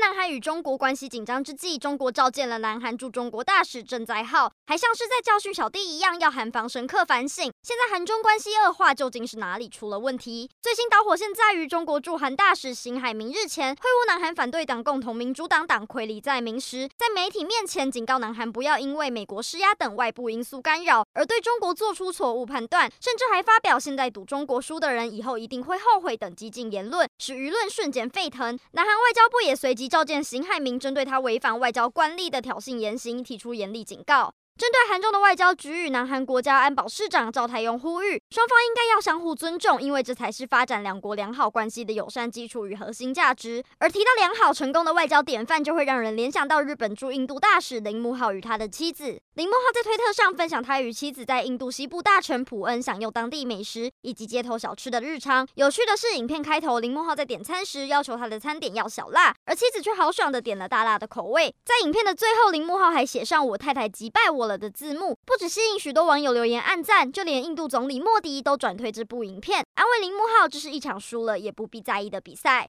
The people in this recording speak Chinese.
南韩与中国关系紧张之际，中国召见了南韩驻中国大使郑在浩，还像是在教训小弟一样，要韩方深刻反省。现在韩中关系恶化，究竟是哪里出了问题？最新导火线在于中国驻韩大使邢海明日前会晤南韩反对党共同民主党党魁李在明时，在媒体面前警告南韩不要因为美国施压等外部因素干扰而对中国做出错误判断，甚至还发表“现在赌中国输的人以后一定会后悔”等激进言论，使舆论瞬间沸腾。南韩外交部也随即召见辛海明，针对他违反外交惯例的挑衅言行提出严厉警告。针对韩中的外交局与南韩国家安保市长赵泰庸呼吁，双方应该要相互尊重，因为这才是发展两国良好关系的友善基础与核心价值。而提到良好成功的外交典范，就会让人联想到日本驻印度大使铃木浩与他的妻子。铃木浩在推特上分享他与妻子在印度西部大城普恩享用当地美食以及街头小吃的日常。有趣的是，影片开头铃木浩在点餐时要求他的餐点要小辣，而妻子却豪爽的点了大辣的口味。在影片的最后，铃木浩还写上“我太太击败我了”的字幕，不止吸引许多网友留言暗赞，就连印度总理莫迪都转推这部影片，安慰铃木浩这是一场输了也不必在意的比赛。